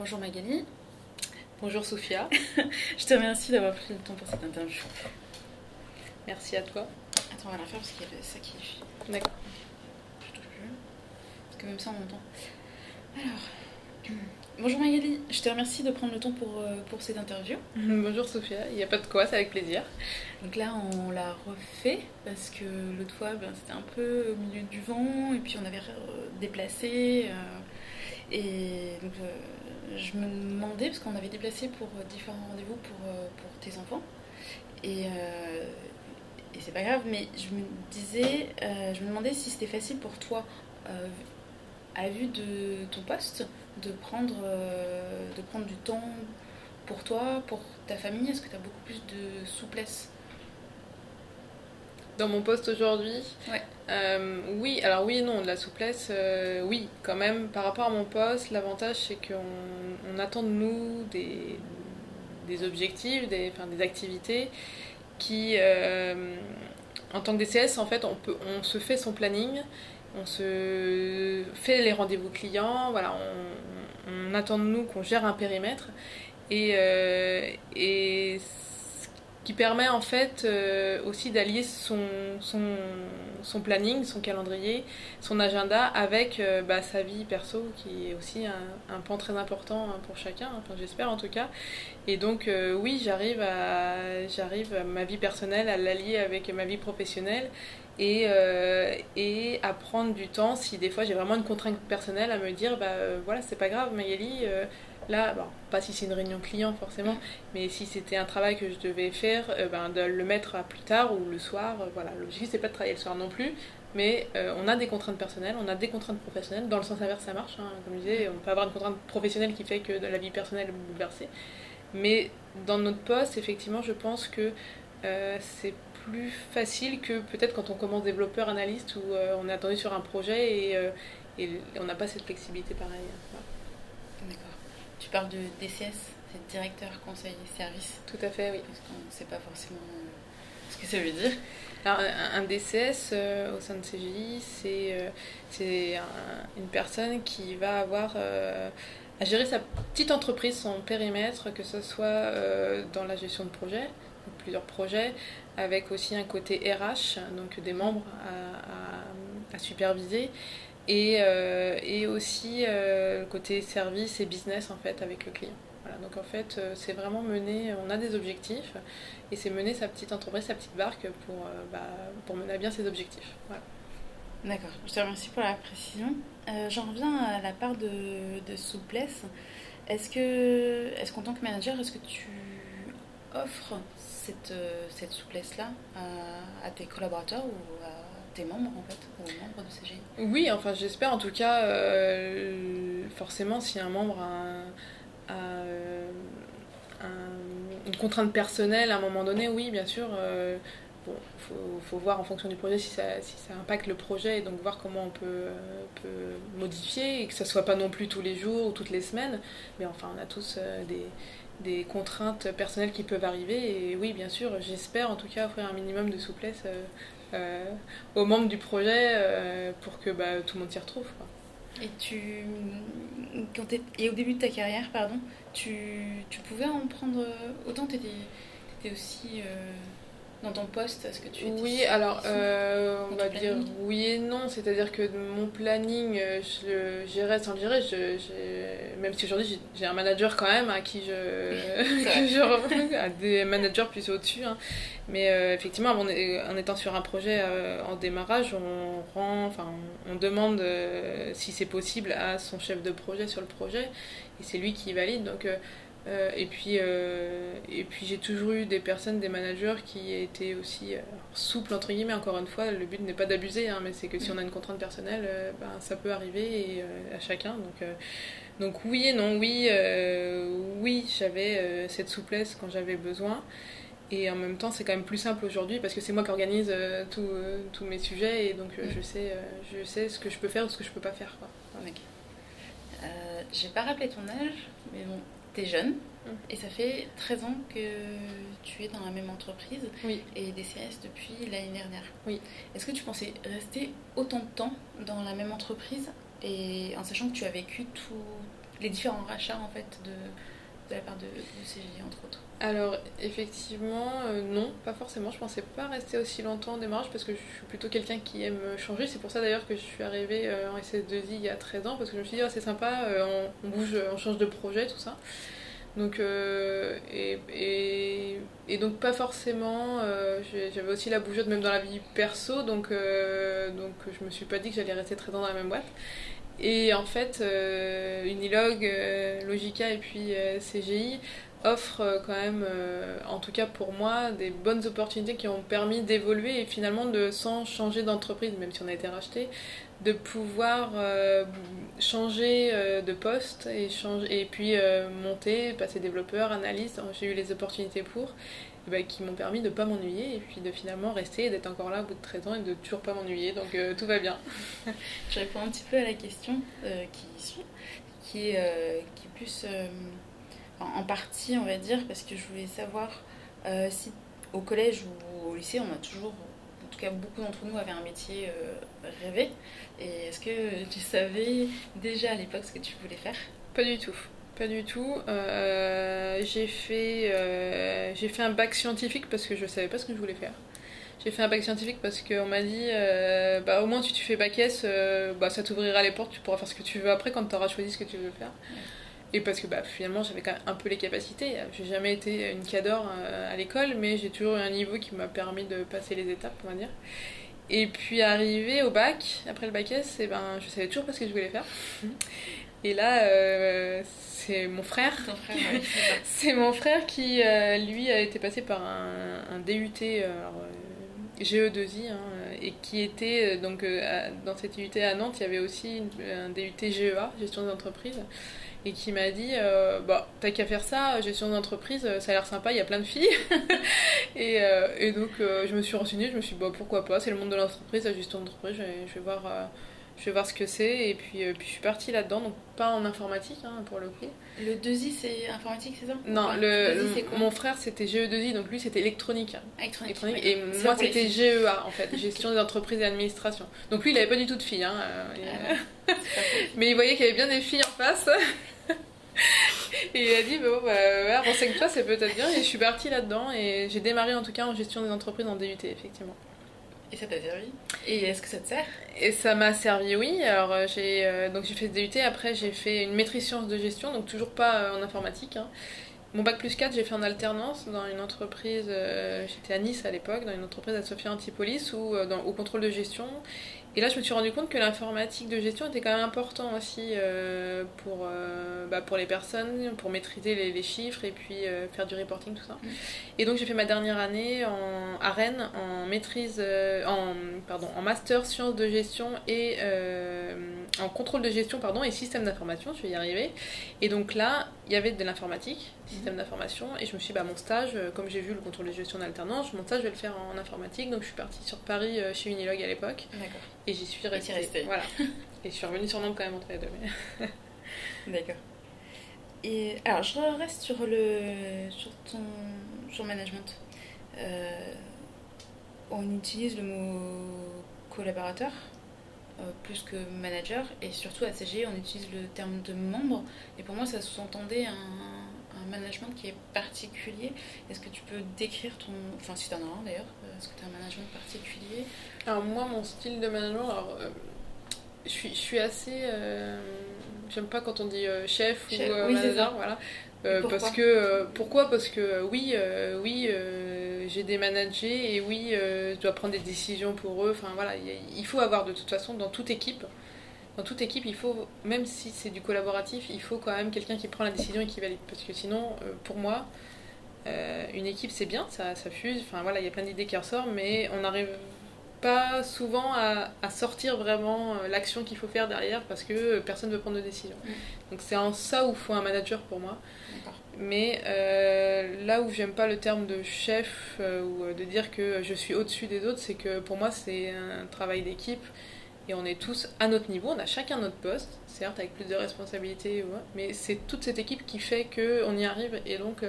Bonjour Magali. Bonjour Sophia. je te remercie d'avoir pris le temps pour cette interview. Merci à toi. Attends, on va la faire parce qu'il y a ça qui est. D'accord. Je touche plus. Parce que même ça, on entend. Alors. Bonjour Magali, je te remercie de prendre le temps pour, euh, pour cette interview. Bonjour Sophia, il n'y a pas de quoi, c'est avec plaisir. Donc là, on l'a refait parce que l'autre fois, ben, c'était un peu au milieu du vent et puis on avait euh, déplacé. Euh, et donc, je me demandais, parce qu'on avait déplacé pour différents rendez-vous pour, pour tes enfants. Et, et c'est pas grave, mais je me disais, je me demandais si c'était facile pour toi, à vue de ton poste, de prendre, euh, de prendre du temps pour toi, pour ta famille Est-ce que tu as beaucoup plus de souplesse dans mon poste aujourd'hui ouais. Euh, oui, alors oui et non, de la souplesse, euh, oui, quand même. Par rapport à mon poste, l'avantage c'est qu'on on attend de nous des, des objectifs, des, enfin, des activités qui, en tant que DCS, en fait, on, peut, on se fait son planning on se fait les rendez-vous clients, voilà, on, attend de nous qu'on gère un périmètre et, euh, et qui permet en fait euh, aussi d'allier son, son, planning, son calendrier, son agenda avec euh, bah, sa vie perso qui est aussi un, un pan très important hein, pour chacun, enfin, j'espère en tout cas. Et donc oui, j'arrive à, j'arrive ma vie personnelle à l'allier avec ma vie professionnelle et, euh, et à prendre du temps si des fois j'ai vraiment une contrainte personnelle à me dire bah euh, voilà c'est pas grave euh, là pas si c'est une réunion client forcément mais si c'était un travail que je devais faire ben, de le mettre à plus tard ou le soir voilà l'objectif c'est pas de travailler le soir non plus mais on a des contraintes personnelles, on a des contraintes professionnelles. Dans le sens inverse, ça marche. Hein. Comme je disais, on peut avoir une contrainte professionnelle qui fait que la vie personnelle est bouleversée. Mais dans notre poste, effectivement, je pense que c'est plus facile que peut-être quand on commence développeur analyste où euh, on est attendu sur un projet et, euh, on n'a pas cette flexibilité pareille. D'accord. Tu parles de DCS, c'est directeur conseil service. Tout à fait, oui. Parce qu'on ne sait pas forcément euh, ce que ça veut dire. Alors, un, DCS au sein de CGI, c'est c'est une personne qui va avoir à gérer sa petite entreprise, son périmètre, que ce soit dans la gestion de projet, plusieurs projets, avec aussi un côté RH, donc des membres à, superviser, et, euh, et aussi euh, le côté service et business en fait avec le client. Voilà, donc en fait, euh, c'est vraiment mener, on a des objectifs, et c'est mener sa petite entreprise, sa petite barque pour, bah, pour mener à bien ses objectifs. D'accord, je te remercie pour la précision. J'en reviens à la part de, de souplesse. Est-ce que, est-ce qu'en tant que manager, est-ce que tu offres cette, cette souplesse-là à, tes collaborateurs ou à tes en fait, aux membres de CGI Oui, enfin, j'espère en tout cas, euh, forcément, si un membre a, une contrainte personnelle à un moment donné, oui, bien sûr. Euh, bon, faut, voir en fonction du projet si ça, si ça impacte le projet et donc voir comment on peut, peut modifier et que ça soit pas non plus tous les jours ou toutes les semaines. Mais enfin, on a tous des, des contraintes personnelles qui peuvent arriver. Et oui, bien sûr, j'espère en tout cas offrir un minimum de souplesse euh, euh, aux membres du projet euh, pour que bah, tout le monde s'y retrouve. Et, tu, quand et au début de ta carrière, pardon, tu, tu pouvais en prendre autant Tu étais, aussi dans ton poste Est-ce que tu Oui, alors euh, on va dire oui et non. C'est-à-dire que mon planning, euh, je le gérais sans le gérer. Je, même si aujourd'hui j'ai un manager quand même à qui je, à des managers plus au-dessus. Hein. Mais euh, effectivement, en, en, étant sur un projet en démarrage, on rend, enfin, on demande si c'est possible à son chef de projet sur le projet et c'est lui qui valide. Donc euh, et puis, euh, et puis j'ai toujours eu des personnes, des managers qui étaient aussi euh, souples, entre guillemets, encore une fois, le but n'est pas d'abuser, hein, mais c'est que si on a une contrainte personnelle, ben, ça peut arriver et, à chacun. Donc, donc oui et non, oui, oui j'avais cette souplesse quand j'avais besoin. Et en même temps, c'est quand même plus simple aujourd'hui parce que c'est moi qui organise tous mes sujets et donc je, sais, je sais ce que je peux faire ou ce que je peux pas faire. Quoi. J'ai pas rappelé ton âge, mais bon, tu es jeune mm. et ça fait 13 ans que tu es dans la même entreprise oui. et DCS depuis l'année dernière. Oui. Est-ce que tu pensais rester autant de temps dans la même entreprise et en sachant que tu as vécu tout, les différents rachats en fait de, de la part de, de entre autres alors effectivement, euh, non, pas forcément. Je pensais pas rester aussi longtemps en démarrage parce que je suis plutôt quelqu'un qui aime changer. C'est pour ça d'ailleurs que je suis arrivée euh, en SS2I il y a 13 ans parce que je me suis dit oh, c'est sympa, euh, on, bouge, on change de projet, tout ça. Donc, et, donc pas forcément, j'avais aussi la bougeotte même dans la vie perso, donc, donc je me suis pas dit que j'allais rester 13 ans dans la même boîte. Et en fait, Unilog, Logica et puis CGI offre euh, quand même, euh, en tout cas pour moi, des bonnes opportunités qui ont permis d'évoluer et finalement de, sans changer d'entreprise, même si on a été racheté, de pouvoir euh, changer de poste et puis monter, passer développeur, analyste. J'ai eu les opportunités pour. Bah, qui m'ont permis de ne pas m'ennuyer et puis de finalement rester et d'être encore là au bout de 13 ans et de toujours pas m'ennuyer. Donc tout va bien. Je réponds un petit peu à la question qui suit, qui est, qui est plus en partie, on va dire, parce que je voulais savoir euh, si au collège ou au lycée, on a toujours, en tout cas beaucoup d'entre nous avaient un métier euh, rêvé. Et est-ce que tu savais déjà à l'époque ce que tu voulais faire? Pas du tout. Pas du tout. Euh, j'ai fait, j'ai fait un bac scientifique parce que je savais pas ce que je voulais faire. J'ai fait un bac scientifique parce qu'on m'a dit bah, au moins si tu fais bac S, bah, ça t'ouvrira les portes, tu pourras faire ce que tu veux après quand tu auras choisi ce que tu veux faire. Et parce que bah, finalement, j'avais quand même un peu les capacités. J'ai jamais été une cador euh, à l'école, mais j'ai toujours eu un niveau qui m'a permis de passer les étapes, on va dire. Et puis arrivé au bac, après le bac S, et eh ben, je savais toujours pas ce que je voulais faire. Et là, euh, c'est mon frère. c'est mon frère qui, euh, lui, a été passé par un, un DUT GE2I, hein, et qui était, donc, dans cette DUT à Nantes, il y avait aussi un DUT GEA, gestion des entreprises et qui m'a dit euh, bah t'as qu'à faire ça gestion d'entreprise ça a l'air sympa il y a plein de filles et, euh, et, donc euh, je me suis renseignée je me suis dit bah pourquoi pas c'est le monde de l'entreprise la gestion d'entreprise je, je, vais voir je vais voir ce que c'est et puis, puis je suis partie là-dedans donc pas en informatique hein, pour le coup. Le 2i c'est informatique c'est ça? Non le, mon frère c'était GE2i donc lui c'était électronique. Électronique, et moi c'était GEA en fait gestion des entreprises et administration. Donc lui il avait pas du tout de filles hein, ah. mais il voyait qu'il y avait bien des filles en face. Et il a dit bon bah renseigne-toi c'est peut-être bien et je suis partie là-dedans et j'ai démarré en tout cas en gestion des entreprises en DUT effectivement et ça t'a servi? Et est-ce que ça te sert? Et ça m'a servi, oui. Alors euh, j'ai euh, donc j'ai fait ce DUT. Après j'ai fait une maîtrise sciences de gestion, donc toujours pas euh, en informatique. Hein. Mon bac plus 4, j'ai fait en alternance dans une entreprise. J'étais à Nice à l'époque, dans une entreprise à Sophia Antipolis, au contrôle de gestion. Et là, je me suis rendu compte que l'informatique de gestion était quand même important aussi euh, pour, euh, bah, pour les personnes, pour maîtriser les, les chiffres et puis euh, faire du reporting, tout ça. Mm. Et donc, j'ai fait ma dernière année en, à Rennes en maîtrise, en, pardon, en master sciences de gestion et en contrôle de gestion pardon, et système d'information, je vais y arriver. Et donc là, il y avait de l'informatique, système d'information, et je me suis dit, bah, mon stage, comme j'ai vu le contrôle de gestion en alternance, mon stage, je vais le faire en informatique. Donc, je suis partie sur Paris chez Unilog à l'époque. D'accord. Et j'y suis restée. Voilà. et je suis revenue sur Nantes quand même entre les deux. D'accord. Et alors, je reste sur le sur ton sur management. Euh, on utilise le mot collaborateur euh, plus que manager. Et surtout à CG on utilise le terme de membre. Et pour moi ça sous-entendait un, un, management qui est particulier. Est-ce que tu peux décrire ton enfin si tu en as un d'ailleurs, est-ce que tu as un management particulier? Alors moi, mon style de management, alors, euh, je, suis, je suis assez... Euh, j'aime pas quand on dit euh, chef, ou manager, voilà. parce que pourquoi? Parce que oui, oui, j'ai des managers et oui, je dois prendre des décisions pour eux. Enfin voilà, il faut avoir de toute façon dans toute équipe, dans toute équipe, il faut même si c'est du collaboratif, il faut quand même quelqu'un qui prend la décision et qui valide. Parce que sinon, pour moi, une équipe c'est bien, ça, ça fuse. Enfin voilà, il y a plein d'idées qui ressortent, mais on arrive pas souvent à, sortir vraiment euh, l'action qu'il faut faire derrière parce que personne ne veut prendre de décision. Mm. Donc c'est en ça où il faut un manager pour moi. Mais euh, là où j'aime pas le terme de chef euh, ou de dire que je suis au-dessus des autres, c'est que pour moi c'est un travail d'équipe et on est tous à notre niveau, on a chacun notre poste, certes avec plus de responsabilités, mais c'est toute cette équipe qui fait qu'on y arrive et donc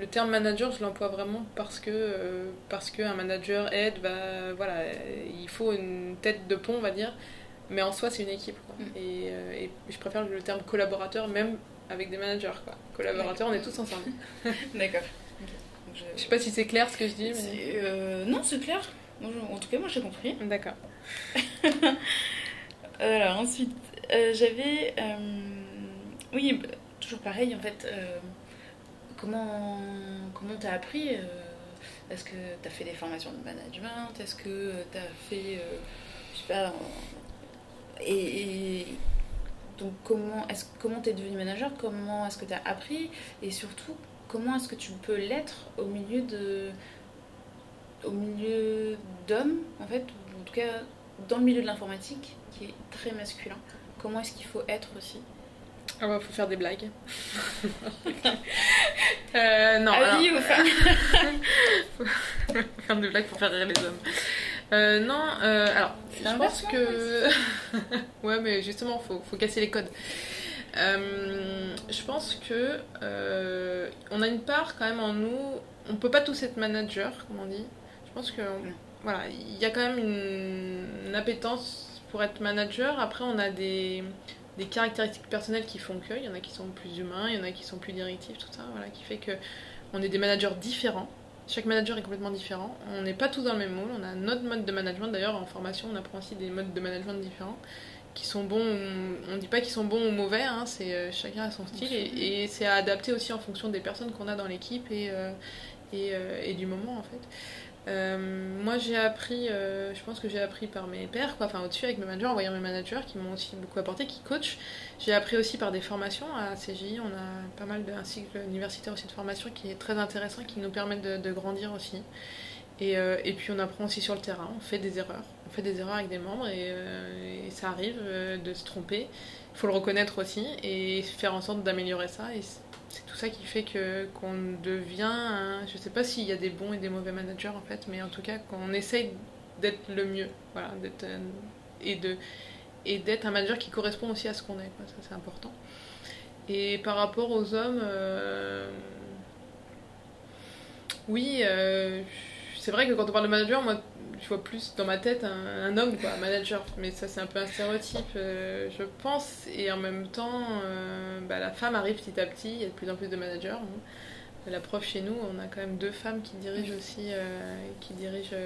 le terme manager, je l'emploie vraiment parce que euh, parce qu'un manager aide, va, voilà, il faut une tête de pont, on va dire, mais en soi, c'est une équipe. Quoi. Mm. Et, euh, et je préfère le terme collaborateur, même avec des managers. Quoi. Collaborateur, on est tous ensemble. D'accord. Je sais pas si c'est clair ce que je dis. Mais... Euh, non, c'est clair. Je- En tout cas, moi, j'ai compris. D'accord. Alors, ensuite, euh, j'avais. oui, bah, toujours pareil, en fait. comment comment t'as appris Est-ce que t'as fait des formations de management? Est-ce que t'as fait. euh, je sais pas. Et, et donc, comment est-ce comment t'es devenu manager? Comment est-ce que t'as appris? Et surtout, comment est-ce que tu peux l'être au milieu de. au milieu d'hommes, en fait, ou en tout cas dans le milieu de l'informatique, qui est très masculin? Comment est-ce qu'il faut être aussi? Ah bah, faut faire des blagues. euh, non, alors, Avis femmes faire des blagues pour faire rire les hommes. Euh, non, euh, alors, je pense que. ouais, mais justement, faut, faut casser les codes. Euh, je pense que on a une part quand même en nous. On peut pas tous être manager, comme on dit. Je pense que voilà, il y a quand même une, une appétence pour être manager. Après, on a des, des caractéristiques personnelles qui font que. Il y en a qui sont plus humains, il y en a qui sont plus directifs, tout ça. Voilà, qui fait que on est des managers différents. Chaque manager est complètement différent. On n'est pas tous dans le même moule. On a notre mode de management. D'ailleurs, en formation, on apprend aussi des modes de management différents qui sont bons. ou- On ne dit pas qu'ils sont bons ou mauvais. hein, c'est euh, chacun a son style et, et c'est à adapter aussi en fonction des personnes qu'on a dans l'équipe et euh, et, euh, et du moment en fait. Euh, moi, j'ai appris. euh, je pense que j'ai appris par mes pairs, quoi. Enfin, au-dessus avec mes managers, en voyant mes managers qui m'ont aussi beaucoup apporté, qui coachent. J'ai appris aussi par des formations à CGI. On a pas mal d'un cycle universitaire aussi de formation qui est très intéressant, qui nous permet de, grandir aussi. Et, euh, et puis on apprend aussi sur le terrain, on fait des erreurs. On fait des erreurs avec des membres et, ça arrive de se tromper. Il faut le reconnaître aussi et faire en sorte d'améliorer ça. C'est- tout ça qui fait que qu'on devient. un- je sais pas s'il y a des bons et des mauvais managers en fait, mais en tout cas qu'on essaye d'être le mieux. Voilà, d'être, euh, et de et d'être un manager qui correspond aussi à ce qu'on est. Quoi. Ça c'est important. Et par rapport aux hommes, euh, oui, euh, c'est vrai que quand on parle de manager, moi, je vois plus dans ma tête un, un homme, quoi, un manager. Mais ça, c'est un peu un stéréotype, euh, je pense. Et en même temps, euh, bah, la femme arrive petit à petit. Il y a de plus en plus de managers. hein. La preuve chez nous, on a quand même deux femmes qui dirigent aussi, euh, qui dirigent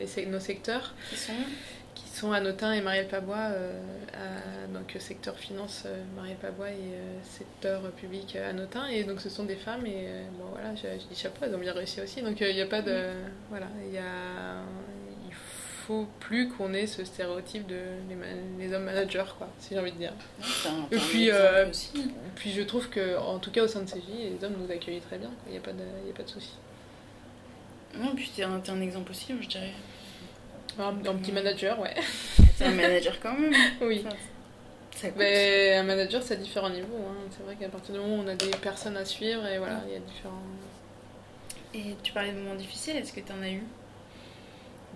les nos secteurs Qui sont qui sont Anotin et Marielle Pabois, à- donc secteur finance Marielle Pabois et secteur public Anotin. Et donc ce sont des femmes et bon voilà, je, je dis chapeau, elles ont bien réussi aussi. Donc il n'y a pas de. Voilà, il y a. Faut plus qu'on ait ce stéréotype de les, hommes managers, quoi, si j'ai envie de dire. Et puis, euh. Puis je trouve que, en tout cas au sein de CJ, les hommes nous accueillent très bien, il n'y a pas de, y a pas de souci. Non, puis t'es un, un exemple aussi, je dirais. Un, un petit manager, ouais. T'es un manager quand même. oui. Enfin, ça compte. Mais un manager, c'est à différents niveaux. hein. C'est vrai qu'à partir du moment où on a des personnes à suivre, et voilà, il y a différents. Et tu parlais de moments difficiles, est-ce que t'en as eu?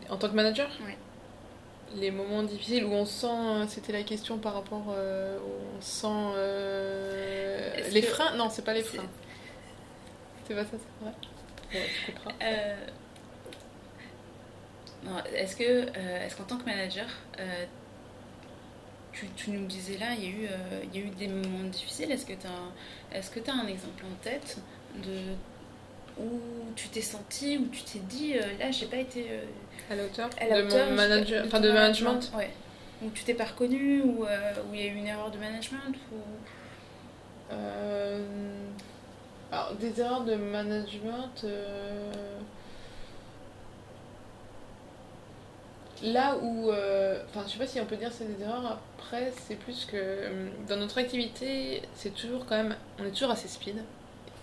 En tant que manager Ouais. Les moments difficiles où on sent. C'était la question par rapport. euh, où on sent. euh, les que- freins? Non, c'est pas les freins. C'est pas ça, c'est vrai. Ouais, tu. Euh, non, Est-ce que, euh, est-ce qu'en tant que manager, euh, tu, tu nous disais là, il y a eu, euh, il y a eu des moments difficiles? Est-ce que tu as, est-ce que tu as un exemple en tête de où tu t'es senti, où tu t'es dit, euh, là, j'ai pas été euh, À la hauteur à la de hauteur, mon manager, enfin de management. Ouais. Où tu t'es pas reconnu, ou euh, où il y a eu une erreur de management, ou? Euh, Alors, des erreurs de management. Là où. euh, Enfin, je sais pas si on peut dire c'est des erreurs. Après, c'est plus que. euh, Dans notre activité, c'est toujours quand même. On est toujours assez speed.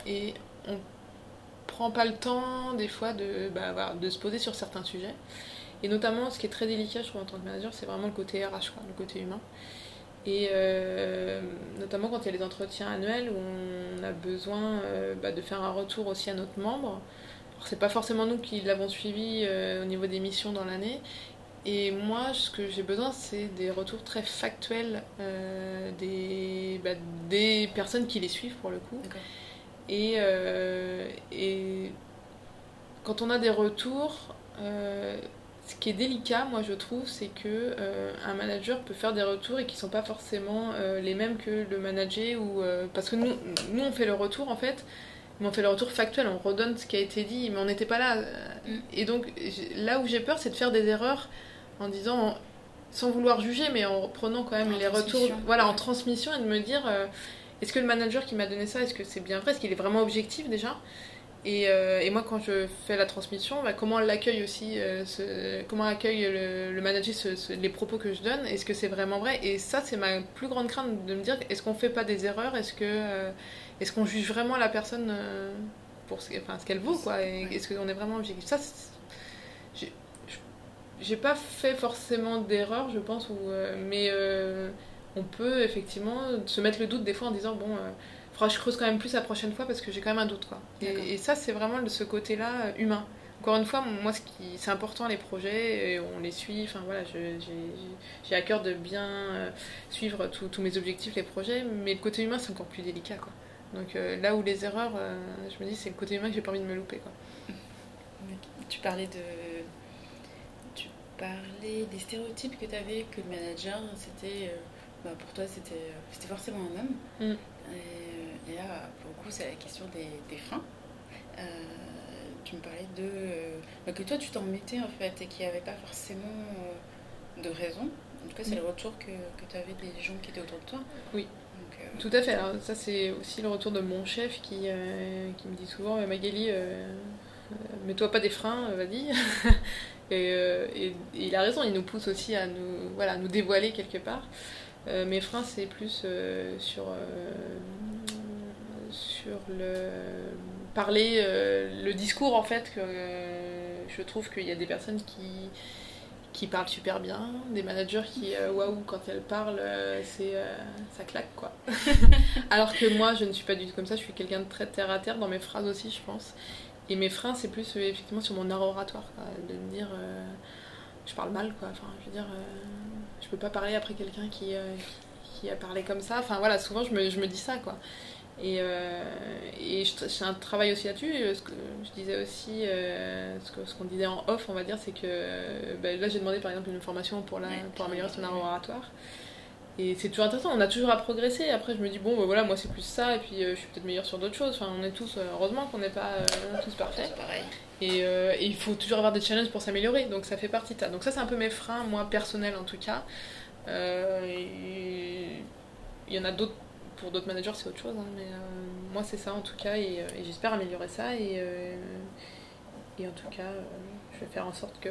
Et on prend pas le temps, des fois, de, bah, voilà, de se poser sur certains sujets. Et notamment, ce qui est très délicat, je trouve, en tant que manager, c'est vraiment le côté RH, le côté humain. Et euh, notamment quand il y a les entretiens annuels où on a besoin euh, bah, de faire un retour aussi à notre membre. Alors, c'est pas forcément nous qui l'avons suivi euh, au niveau des missions dans l'année. Et moi, ce que j'ai besoin, c'est des retours très factuels des, bah, des personnes qui les suivent pour le coup. Et, euh, et quand on a des retours, euh, ce qui est délicat, moi je trouve, c'est que euh, un manager peut faire des retours et qui sont pas forcément les mêmes que le manager ou parce que nous, nous on fait le retour en fait, mais on fait le retour factuel, on redonne ce qui a été dit, mais on n'était pas là. Mm. Et donc là où j'ai peur, c'est de faire des erreurs en disant sans vouloir juger, mais en prenant quand même les retours, voilà, en transmission et de me dire est-ce que le manager qui m'a donné ça, est-ce que c'est bien vrai? Est-ce qu'il est vraiment objectif déjà? Et, euh, et, moi, quand je fais la transmission, bah, comment l'accueille aussi, euh, ce, comment accueille le, manager les propos que je donne? Est-ce que c'est vraiment vrai? Et ça, c'est ma plus grande crainte de me dire est-ce qu'on fait pas des erreurs? Est-ce que euh, est-ce qu'on juge vraiment la personne pour ce, enfin, ce qu'elle vaut quoi? Est-ce qu'on est vraiment objectif? Ça, j'ai pas fait forcément d'erreur, je pense, ou, mais on peut effectivement se mettre le doute des fois en disant bon, euh, faudra que je creuse quand même plus la prochaine fois parce que j'ai quand même un doute quoi. Et, ça c'est vraiment de ce côté-là euh, humain. Encore une fois, moi, ce qui c'est important les projets, et on les suit. Enfin voilà, j'ai à cœur de bien euh, suivre tous mes objectifs, les projets, mais le côté humain c'est encore plus délicat quoi. Donc là où les erreurs, je me dis c'est le côté humain que j'ai pas envie de me louper quoi. Tu parlais de tu parlais des stéréotypes que tu avais, que le manager c'était bah, pour toi, c'était forcément un homme. Mm. Et, là, pour le coup, c'est la question des, des freins. Euh, tu me parlais de. Bah, que toi, tu t'en mettais en fait et qu'il n'y avait pas forcément euh, de raison. En tout cas, c'est mm. le retour que, que tu avais des gens qui étaient autour de toi. Oui. Euh, tout à fait. Alors, ça, c'est aussi le retour de mon chef qui, qui me dit souvent Magali, mets-toi pas des freins, vas-y. et, et, il a raison, il nous pousse aussi à nous, voilà, à nous dévoiler quelque part. Euh, mes freins, c'est plus euh, sur, euh, sur le parler, le discours en fait. Que, je trouve qu'il y a des personnes qui, qui parlent super bien, des managers qui, waouh, quand elles parlent, c'est ça claque quoi. Alors que moi, je ne suis pas du tout comme ça, je suis quelqu'un de très terre à terre dans mes phrases aussi, je pense. Et mes freins, c'est plus effectivement sur mon art oratoire, de me dire, je parle mal quoi. Enfin, je veux dire je peux pas parler après quelqu'un qui, euh, qui, a parlé comme ça. Enfin voilà, souvent je me, je me dis ça quoi. Et, euh, et j'ai un travail aussi là-dessus. Ce que je disais aussi, euh, ce qu'on disait en off, on va dire, c'est que ben, là j'ai demandé par exemple une formation pour, la, pour améliorer son art oratoire. Et c'est toujours intéressant, on a toujours à progresser. Après, je me dis, bon, ben, voilà, moi c'est plus ça, et puis je suis peut-être meilleure sur d'autres choses. Enfin, on est tous, heureusement qu'on n'est pas tous parfaits. Et, et, il faut toujours avoir des challenges pour s'améliorer, donc ça fait partie de ça. Donc, ça, c'est un peu mes freins, moi, personnels en tout cas. il y en a d'autres, pour d'autres managers, c'est autre chose, hein, mais moi, c'est ça en tout cas, et, j'espère améliorer ça. Et, et en tout cas, je vais faire en sorte que.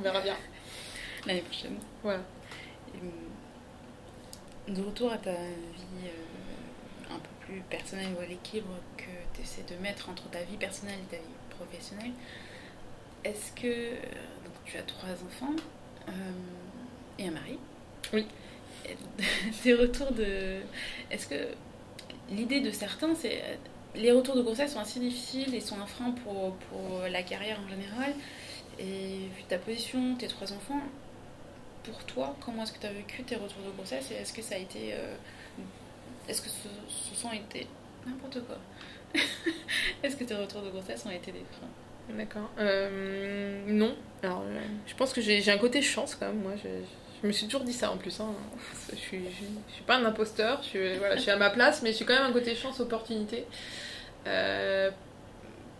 On verra bien. L'année prochaine. Voilà de retour à ta vie euh, un peu plus personnelle ou à l'équilibre que tu essaies de mettre entre ta vie personnelle et ta vie professionnelle, est-ce que euh, donc, tu as trois enfants euh, et un mari? Oui. Des retours de. Est-ce que l'idée de certains, c'est. Les retours de grossesse sont assez difficiles et sont un frein pour, pour la carrière en général. Et vu ta position, tes trois enfants, pour toi, comment est-ce que tu as vécu tes retours de grossesse et est-ce que ça a été. Euh, est-ce que ce, sont été. N'importe quoi. est-ce que tes retours de grossesse ont été des freins? D'accord. Euh, non. Alors, euh, je pense que j'ai un côté chance quand même. Moi, je, me suis toujours dit ça en plus. Hein. Je, suis, je, suis pas un imposteur. Je suis, voilà, je suis à ma place, mais je suis quand même un côté chance, opportunité.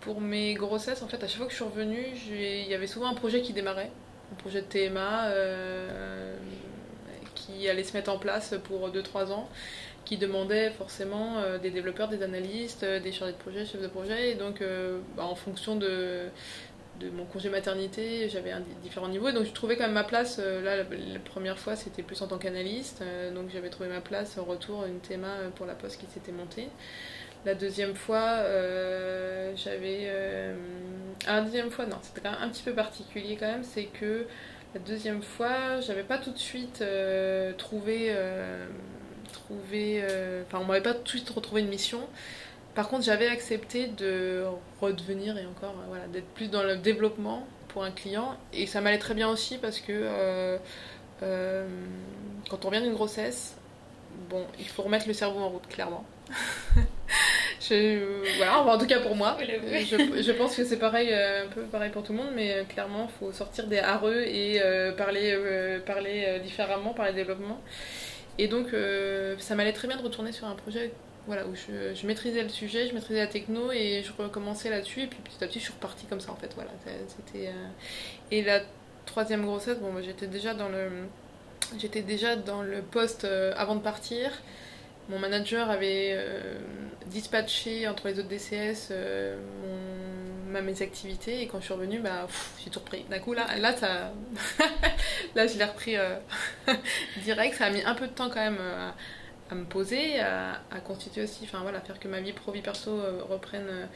pour mes grossesses, en fait, à chaque fois que je suis revenue, il y avait souvent un projet qui démarrait un projet de TMA euh, qui allait se mettre en place pour 2-3 ans, qui demandait forcément euh, des développeurs, des analystes, euh, des chargés de projet, chefs de projet. Et donc, bah, en fonction de, mon congé maternité, j'avais différents niveaux. Et donc, je trouvais quand même ma place. là, la, première fois, c'était plus en tant qu'analyste. donc, j'avais trouvé ma place en retour, une TMA pour la poste qui s'était montée. La deuxième fois, euh, j'avais. Euh, la deuxième fois, non, c'était quand même un petit peu particulier quand même. C'est que la deuxième fois, j'avais pas tout de suite euh, trouvé. trouvé enfin, on m'avait pas tout de suite retrouvé une mission. Par contre, j'avais accepté de redevenir et encore, voilà, d'être plus dans le développement pour un client. Et ça m'allait très bien aussi parce que quand on revient d'une grossesse, bon, il faut remettre le cerveau en route, clairement. voilà, en tout cas pour moi. je, je, pense que c'est pareil, un peu pareil pour tout le monde, mais clairement, il faut sortir des hareux et parler, parler différemment, parler développement. Et donc, ça m'allait très bien de retourner sur un projet voilà, où je, maîtrisais le sujet, je maîtrisais la techno et je recommençais là-dessus. Et puis petit à petit, je suis repartie comme ça en fait. Voilà, c'était. Euh, et la troisième grossesse, bon, j'étais déjà dans le, j'étais déjà dans le poste euh, avant de partir. Mon manager avait euh, dispatché entre les autres DCS mon, mes activités et quand je suis revenue, bah, j'ai tout repris. D'un coup, là, là, ça, là, je l'ai repris direct. Ça a mis un peu de temps quand même à me poser, à, constituer aussi, enfin voilà, faire que ma vie pro, vie perso euh, reprenne, euh,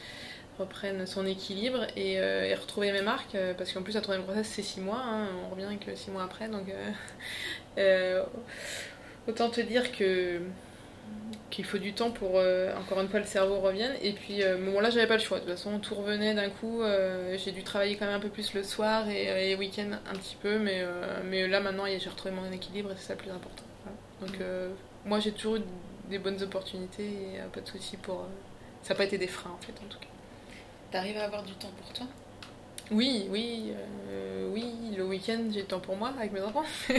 reprenne son équilibre et, euh, retrouver mes marques, parce qu'en plus la troisième grossesse c'est six mois, hein, on revient que six mois après, donc autant te dire que qu'il faut du temps pour encore une fois le cerveau revienne et puis bon là j'avais pas le choix de toute façon tout revenait d'un coup j'ai dû travailler quand même un peu plus le soir et, et week-end un petit peu mais, mais là maintenant j'ai retrouvé mon équilibre et c'est ça le plus important donc moi j'ai toujours eu des bonnes opportunités et pas de soucis pour. Euh, ça n'a pas été des freins en fait en tout cas. T'arrives à avoir du temps pour toi? Oui, oui, euh, oui. Le week-end j'ai du temps pour moi avec mes enfants.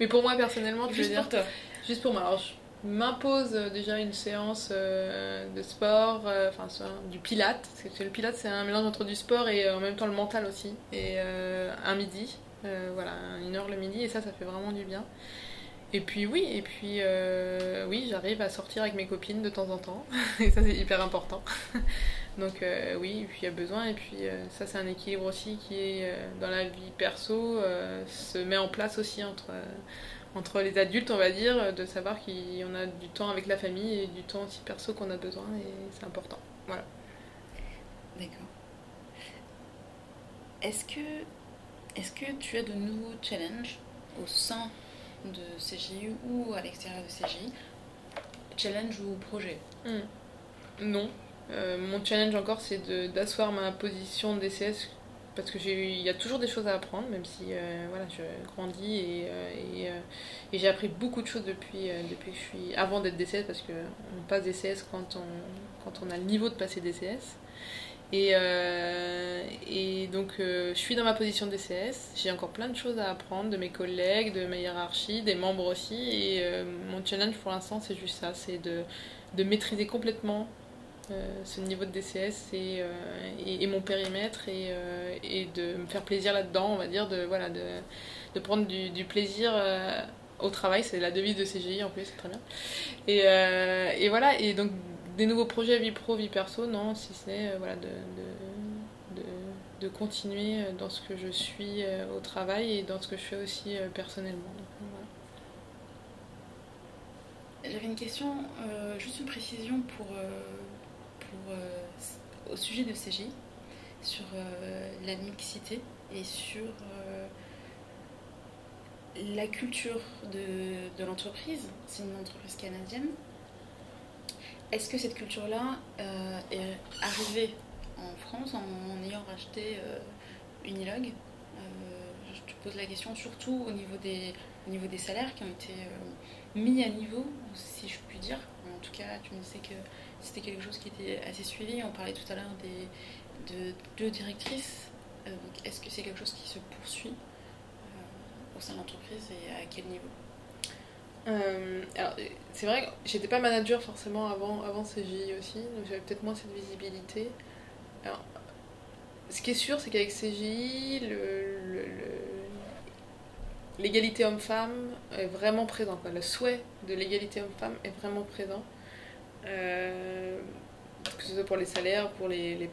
Mais pour moi personnellement, juste veux dire, pour toi? Juste pour moi. Alors je m'impose euh, déjà une séance de sport, enfin du pilate. le pilate c'est un mélange entre du sport et en même temps le mental aussi. Et un midi, voilà, une heure le midi et ça, ça fait vraiment du bien. Et puis oui, et puis euh, oui, j'arrive à sortir avec mes copines de temps en temps, et ça c'est hyper important. Donc euh, oui, et puis il y a besoin, et puis euh, ça c'est un équilibre aussi qui est dans la vie perso, se met en place aussi entre, entre les adultes, on va dire, de savoir qu'on a du temps avec la famille et du temps aussi perso qu'on a besoin, et c'est important. Voilà. D'accord. Est-ce que, est-ce que tu as de nouveaux challenges au sein de CGI ou à l'extérieur de CGI Challenge ou projet? Hmm. Non. Euh, mon challenge encore, c'est d'asseoir ma position DCS parce que il y a toujours des choses à apprendre, même si euh, voilà, je grandis et, euh, et, j'ai appris beaucoup de choses depuis, que je suis avant d'être DCS parce qu'on passe DCS quand on, a le niveau de passer DCS. Et, euh, donc, euh, je suis dans ma position DCS. J'ai encore plein de choses à apprendre de mes collègues, de ma hiérarchie, des membres aussi. Et euh, mon challenge pour l'instant, c'est juste ça c'est de, de, maîtriser complètement ce niveau de DCS et, et, mon périmètre et, et, de me faire plaisir là-dedans, on va dire, de, voilà, de, de prendre du, plaisir au travail. C'est la devise de CGI en plus, c'est très bien. Et, et voilà, et donc des nouveaux projets vie pro, vie perso, non, si ce n'est euh, voilà, de, de, de, continuer euh, dans ce que je suis euh, au travail et dans ce que je fais aussi personnellement. J'avais une question, juste une précision pour au sujet de CGI, sur la mixité et sur la culture de, l'entreprise. C'est une entreprise canadienne. Est-ce que cette culture-là euh, est arrivée en France en, ayant racheté euh, Unilog? Euh, Je te pose la question surtout au niveau des salaires qui ont été mis à niveau, si je puis dire. En tout cas, tu me disais que c'était quelque chose qui était assez suivi. On parlait tout à l'heure de deux directrices. Est-ce que c'est quelque chose qui se poursuit au sein de l'entreprise et à quel niveau? Euh, alors, c'est vrai que j'étais pas manager forcément avant, avant CGI aussi, donc j'avais peut-être moins cette visibilité. Ce qui est sûr, c'est qu'avec CGI, l'égalité le, homme-femme est vraiment présent. Le souhait de l'égalité homme-femme est vraiment présent. Euh, que ce soit pour les salaires, pour les, les,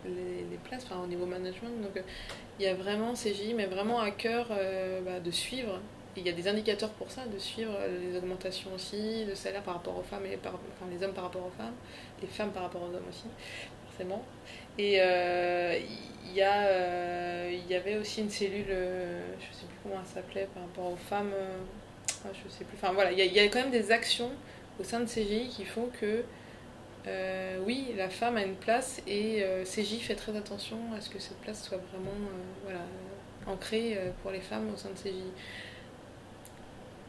places, au niveau management. Donc, il y a vraiment CGI, mais vraiment à cœur euh, bah, de suivre il y a des indicateurs pour ça, de suivre les augmentations aussi, de salaire par rapport aux femmes et par, les hommes par rapport aux femmes, les femmes par rapport aux hommes aussi, forcément. Et euh, il y, euh, y avait aussi une cellule, euh, je ne sais plus comment elle s'appelait, par rapport aux femmes, ah, je sais plus. Enfin voilà, il y, a quand même des actions au sein de CGI qui font que oui, la femme a une place et CGI fait très attention à ce que cette place soit vraiment voilà, ancrée pour les femmes au sein de CGI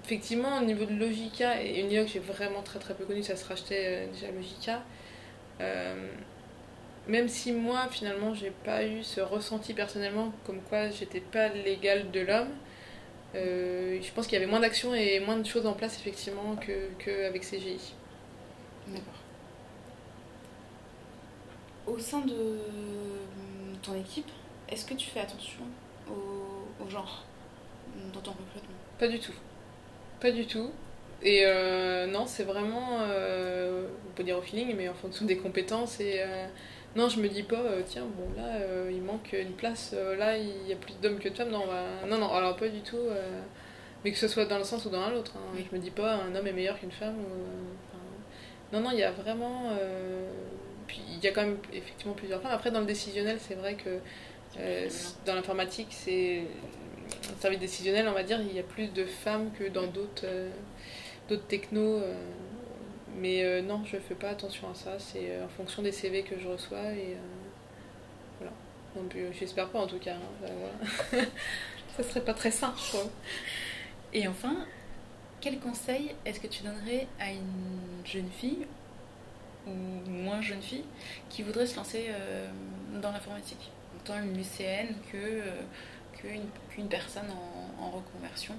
effectivement, au niveau de Logica, et Unilog, j'ai vraiment très très peu connu, ça se rachetait euh, déjà Logica. Même si moi, finalement, j'ai pas eu ce ressenti personnellement comme quoi j'étais pas l'égale de l'homme, je pense qu'il y avait moins d'actions et moins de choses en place, effectivement, qu'avec que CGI. D'accord. Au sein de ton équipe, est-ce que tu fais attention au, genre dans ton recrutement? Pas du tout. Pas du tout. Et euh, non, c'est vraiment, euh, on peut dire au feeling, mais en fonction des compétences. Et euh, non, je me dis pas, tiens, bon là, il manque une place, là, il y a plus d'hommes que de femmes. Non, non, non, alors pas du tout. mais que ce soit dans le sens ou dans l'autre. Hein. Je me dis pas, un homme est meilleur qu'une femme. non, non, il y a vraiment. puis il y a quand même effectivement plusieurs femmes. Après, dans le décisionnel, c'est vrai que dans l'informatique, c'est un service décisionnel, on va dire, il y a plus de femmes que dans d'autres euh, d'autres technos. Euh. mais euh, non, je fais pas attention à ça. C'est en fonction des CV que je reçois et voilà. Donc j'espère pas en tout cas. Hein. ça serait pas très sain, je. Et enfin, quel conseil est-ce que tu donnerais à une jeune fille ou moins jeune fille qui voudrait se lancer dans l'informatique? Tant une lycéenne qu'une personne en, reconversion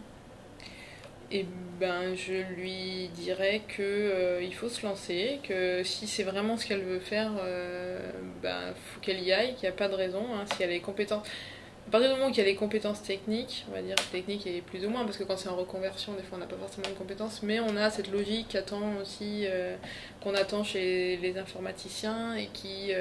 et ben, je lui dirais que euh, il faut se lancer, que si c'est vraiment ce qu'elle veut faire, euh, ben, faut qu'elle y aille, qu'il n'y a pas de raison. Hein, si elle est compétente, à partir du moment où il y a les compétences techniques, on va dire techniques et plus ou moins, parce que quand c'est en reconversion, des fois on n'a pas forcément de compétences, mais on a cette logique aussi, euh, qu'on attend chez les informaticiens et qui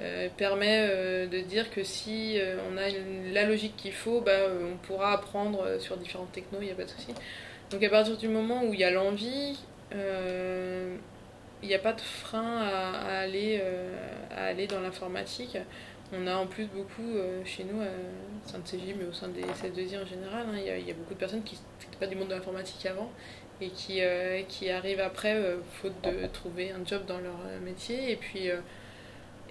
euh, permet euh, de dire que si euh, on a la logique qu'il faut, bah, on pourra apprendre sur différentes technos, il n'y a pas de souci. Donc à partir du moment où il y a l'envie, il n'y a pas de frein à, aller, à aller dans l'informatique. On a en plus beaucoup chez nous, au sein de CJ, mais au sein des CS2I en général, hein, il y, a beaucoup de personnes qui n'étaient pas du monde de l'informatique avant et qui, qui arrivent après, faute de trouver un job dans leur métier. Et puis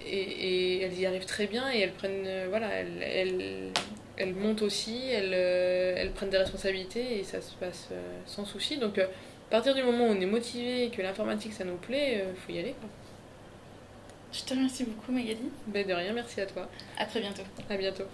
et, elles y arrivent très bien et elles prennent euh, voilà elles, elles, montent aussi elles, euh, elles, prennent des responsabilités et ça se passe euh, sans souci. Donc à partir du moment où on est motivé et que l'informatique ça nous plaît il faut y aller je te remercie beaucoup Magali. Ben de rien merci à toi. À très bientôt. À bientôt